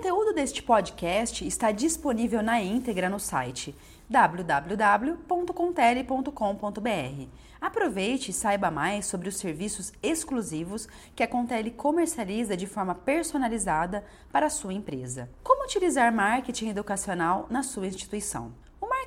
conteúdo deste podcast está disponível na íntegra no site www.contele.com.br. Aproveite e saiba mais sobre os serviços exclusivos que a Contele comercializa de forma personalizada para a sua empresa. Como utilizar marketing educacional na sua instituição?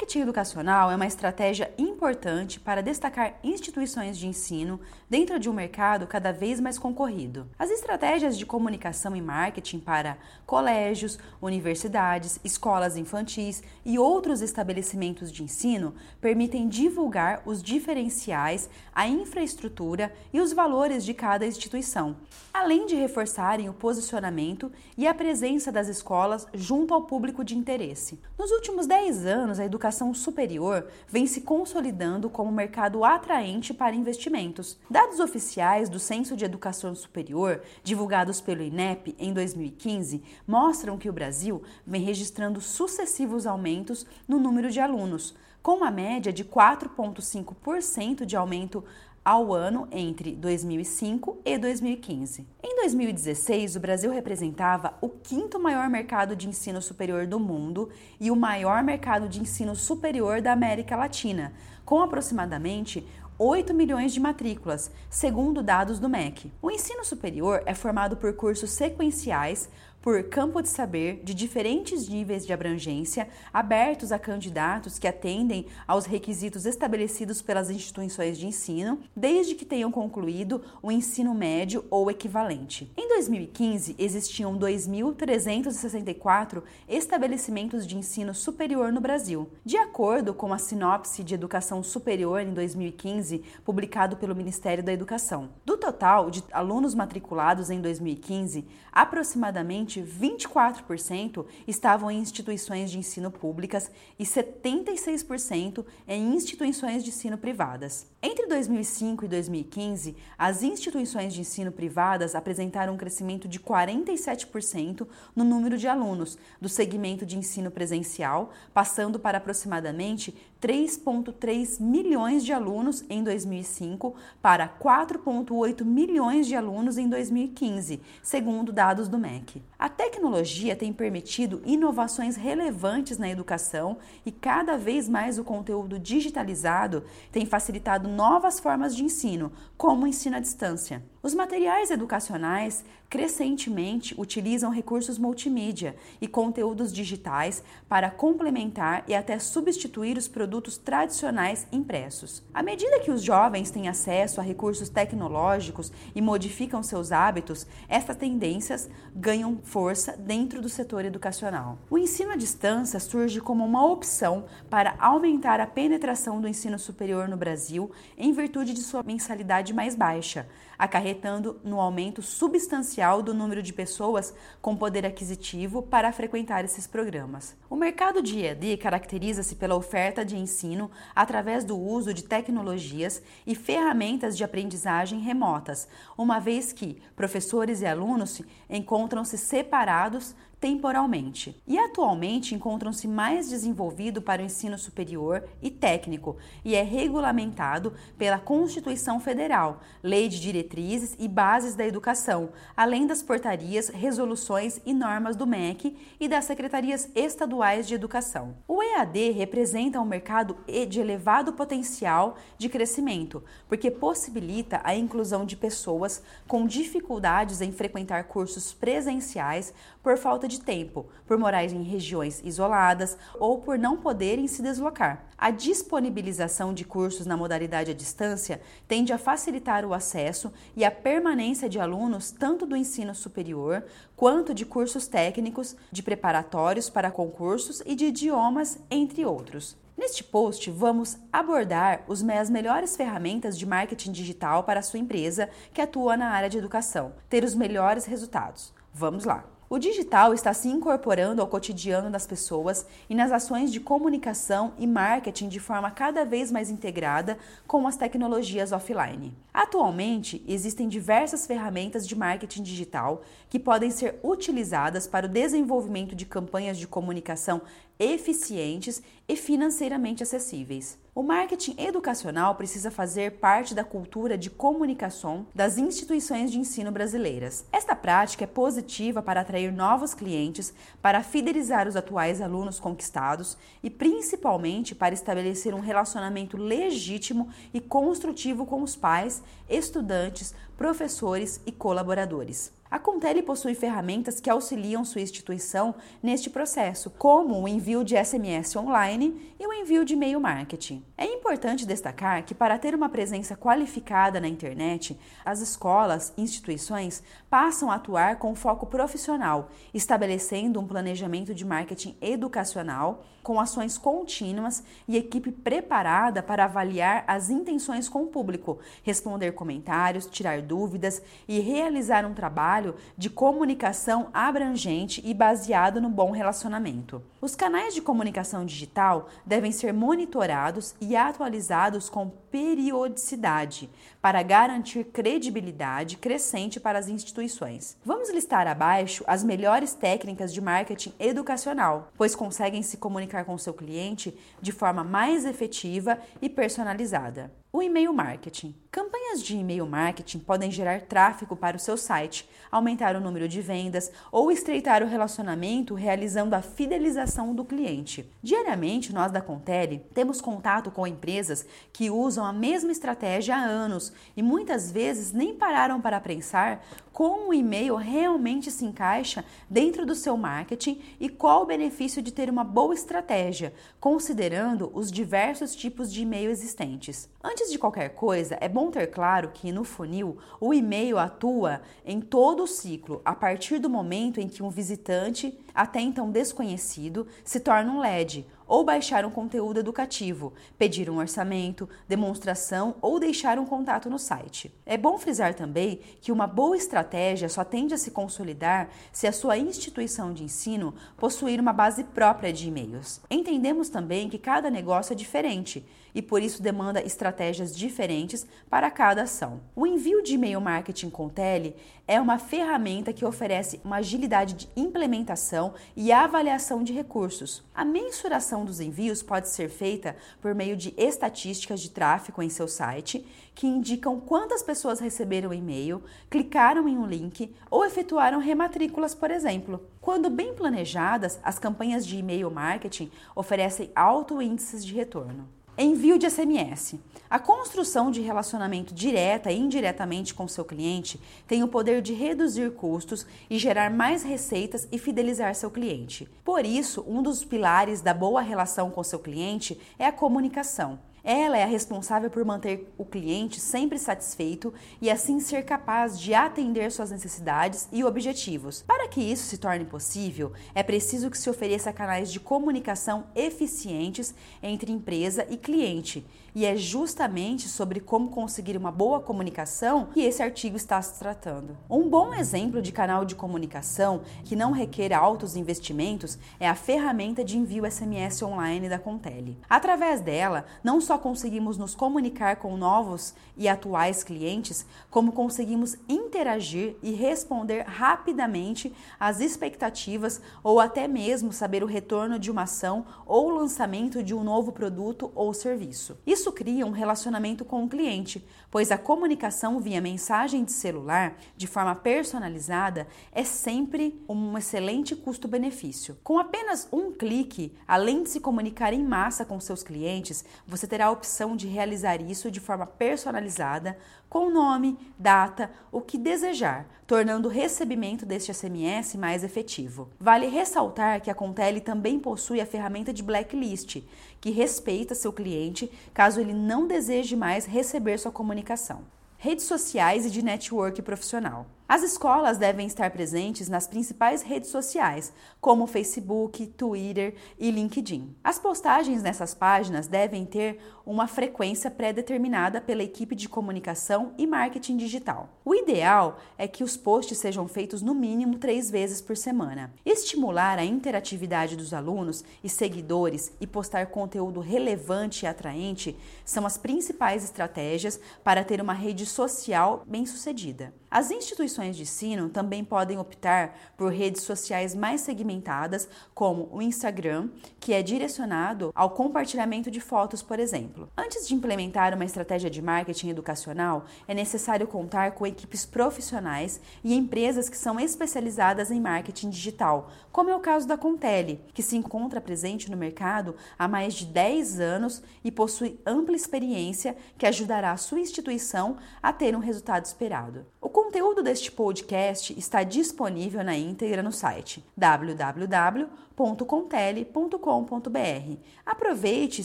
marketing educacional é uma estratégia importante para destacar instituições de ensino dentro de um mercado cada vez mais concorrido. As estratégias de comunicação e marketing para colégios, universidades, escolas infantis e outros estabelecimentos de ensino permitem divulgar os diferenciais, a infraestrutura e os valores de cada instituição, além de reforçarem o posicionamento e a presença das escolas junto ao público de interesse. Nos últimos 10 anos, a educação superior vem se consolidando como mercado atraente para investimentos. Dados oficiais do Censo de Educação Superior, divulgados pelo INEP em 2015, mostram que o Brasil vem registrando sucessivos aumentos no número de alunos, com uma média de 4,5% de aumento ao ano entre 2005 e 2015. Em 2016, o Brasil representava o quinto maior mercado de ensino superior do mundo e o maior mercado de ensino superior da América Latina, com aproximadamente 8 milhões de matrículas, segundo dados do MEC. O ensino superior é formado por cursos sequenciais por campo de saber de diferentes níveis de abrangência, abertos a candidatos que atendem aos requisitos estabelecidos pelas instituições de ensino, desde que tenham concluído o ensino médio ou equivalente. Em 2015, existiam 2.364 estabelecimentos de ensino superior no Brasil. De acordo com a Sinopse de Educação Superior em 2015, publicado pelo Ministério da Educação. Do total de alunos matriculados em 2015, aproximadamente 24% estavam em instituições de ensino públicas e 76% em instituições de ensino privadas. Entre 2005 e 2015, as instituições de ensino privadas apresentaram um crescimento de 47% no número de alunos do segmento de ensino presencial, passando para aproximadamente 3,3 milhões de alunos em 2005 para 4,8 milhões de alunos em 2015, segundo dados do MEC. A tecnologia tem permitido inovações relevantes na educação e cada vez mais o conteúdo digitalizado tem facilitado novas formas de ensino, como o ensino à distância. Os materiais educacionais crescentemente utilizam recursos multimídia e conteúdos digitais para complementar e até substituir os produtos tradicionais impressos. À medida que os jovens têm acesso a recursos tecnológicos e modificam seus hábitos, essas tendências ganham força dentro do setor educacional. O ensino à distância surge como uma opção para aumentar a penetração do ensino superior no Brasil em virtude de sua mensalidade mais baixa acarretando no aumento substancial do número de pessoas com poder aquisitivo para frequentar esses programas. O mercado de EAD caracteriza-se pela oferta de ensino através do uso de tecnologias e ferramentas de aprendizagem remotas, uma vez que professores e alunos encontram-se separados temporalmente e atualmente encontram-se mais desenvolvido para o ensino superior e técnico e é regulamentado pela Constituição Federal, Lei de Diretrizes e Bases da Educação, além das portarias, resoluções e normas do MEC e das secretarias estaduais de educação. O EAD representa um mercado de elevado potencial de crescimento, porque possibilita a inclusão de pessoas com dificuldades em frequentar cursos presenciais por falta de tempo, por morar em regiões isoladas ou por não poderem se deslocar. A disponibilização de cursos na modalidade à distância tende a facilitar o acesso e a permanência de alunos tanto do ensino superior quanto de cursos técnicos, de preparatórios para concursos e de idiomas, entre outros. Neste post, vamos abordar as melhores ferramentas de marketing digital para a sua empresa que atua na área de educação, ter os melhores resultados. Vamos lá! O digital está se incorporando ao cotidiano das pessoas e nas ações de comunicação e marketing de forma cada vez mais integrada com as tecnologias offline. Atualmente, existem diversas ferramentas de marketing digital que podem ser utilizadas para o desenvolvimento de campanhas de comunicação eficientes e financeiramente acessíveis. O marketing educacional precisa fazer parte da cultura de comunicação das instituições de ensino brasileiras. Esta prática é positiva para atrair novos clientes, para fidelizar os atuais alunos conquistados e principalmente para estabelecer um relacionamento legítimo e construtivo com os pais, estudantes, professores e colaboradores. A Contele possui ferramentas que auxiliam sua instituição neste processo, como o envio de SMS online e o envio de e-mail marketing. É importante destacar que, para ter uma presença qualificada na internet, as escolas e instituições passam a atuar com foco profissional, estabelecendo um planejamento de marketing educacional com ações contínuas e equipe preparada para avaliar as intenções com o público, responder comentários, tirar dúvidas e realizar um trabalho de comunicação abrangente e baseado no bom relacionamento. Os canais de comunicação digital devem ser monitorados e atualizados com periodicidade para garantir credibilidade crescente para as instituições. Vamos listar abaixo as melhores técnicas de marketing educacional, pois conseguem se comunicar com seu cliente de forma mais efetiva e personalizada. O e-mail marketing. Campanhas de e-mail marketing podem gerar tráfego para o seu site, aumentar o número de vendas ou estreitar o relacionamento realizando a fidelização do cliente. Diariamente, nós da Contele temos contato com empresas que usam a mesma estratégia há anos e muitas vezes nem pararam para pensar como o e-mail realmente se encaixa dentro do seu marketing e qual o benefício de ter uma boa estratégia, considerando os diversos tipos de e-mail existentes. Antes de qualquer coisa, é bom ter claro que no funil o e-mail atua em todo o ciclo, a partir do momento em que um visitante, até então desconhecido, se torna um LED ou baixar um conteúdo educativo, pedir um orçamento, demonstração ou deixar um contato no site. É bom frisar também que uma boa estratégia só tende a se consolidar se a sua instituição de ensino possuir uma base própria de e-mails. Entendemos também que cada negócio é diferente e por isso demanda estratégias diferentes para cada ação. O envio de e-mail marketing com tele é uma ferramenta que oferece uma agilidade de implementação e avaliação de recursos. A mensuração dos envios pode ser feita por meio de estatísticas de tráfego em seu site, que indicam quantas pessoas receberam o e-mail, clicaram em um link ou efetuaram rematrículas, por exemplo. Quando bem planejadas, as campanhas de e-mail marketing oferecem alto índices de retorno. Envio de SMS. A construção de relacionamento direta e indiretamente com seu cliente tem o poder de reduzir custos e gerar mais receitas e fidelizar seu cliente. Por isso, um dos pilares da boa relação com seu cliente é a comunicação. Ela é a responsável por manter o cliente sempre satisfeito e assim ser capaz de atender suas necessidades e objetivos. Para que isso se torne possível, é preciso que se ofereça canais de comunicação eficientes entre empresa e cliente. E é justamente sobre como conseguir uma boa comunicação que esse artigo está se tratando. Um bom exemplo de canal de comunicação que não requer altos investimentos é a ferramenta de envio SMS online da Contele. Através dela, não só conseguimos nos comunicar com novos e atuais clientes, como conseguimos interagir e responder rapidamente às expectativas ou até mesmo saber o retorno de uma ação ou lançamento de um novo produto ou serviço. Isso cria um relacionamento com o cliente, pois a comunicação via mensagem de celular de forma personalizada é sempre um excelente custo-benefício. Com apenas um clique, além de se comunicar em massa com seus clientes, você terá a opção de realizar isso de forma personalizada, com nome, data, o que desejar, tornando o recebimento deste SMS mais efetivo. Vale ressaltar que a Contele também possui a ferramenta de blacklist, que respeita seu cliente caso ele não deseje mais receber sua comunicação. Redes sociais e de network profissional. As escolas devem estar presentes nas principais redes sociais, como Facebook, Twitter e LinkedIn. As postagens nessas páginas devem ter uma frequência pré-determinada pela equipe de comunicação e marketing digital. O ideal é que os posts sejam feitos no mínimo três vezes por semana. Estimular a interatividade dos alunos e seguidores e postar conteúdo relevante e atraente são as principais estratégias para ter uma rede social bem-sucedida. As instituições de ensino também podem optar por redes sociais mais segmentadas, como o Instagram, que é direcionado ao compartilhamento de fotos, por exemplo. Antes de implementar uma estratégia de marketing educacional, é necessário contar com equipes profissionais e empresas que são especializadas em marketing digital, como é o caso da Contele, que se encontra presente no mercado há mais de 10 anos e possui ampla experiência que ajudará a sua instituição a ter um resultado esperado. O conteúdo deste podcast está disponível na íntegra no site www.contele.com.br. Aproveite e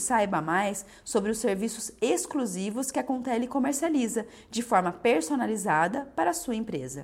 saiba mais sobre os serviços exclusivos que a Contele comercializa de forma personalizada para a sua empresa.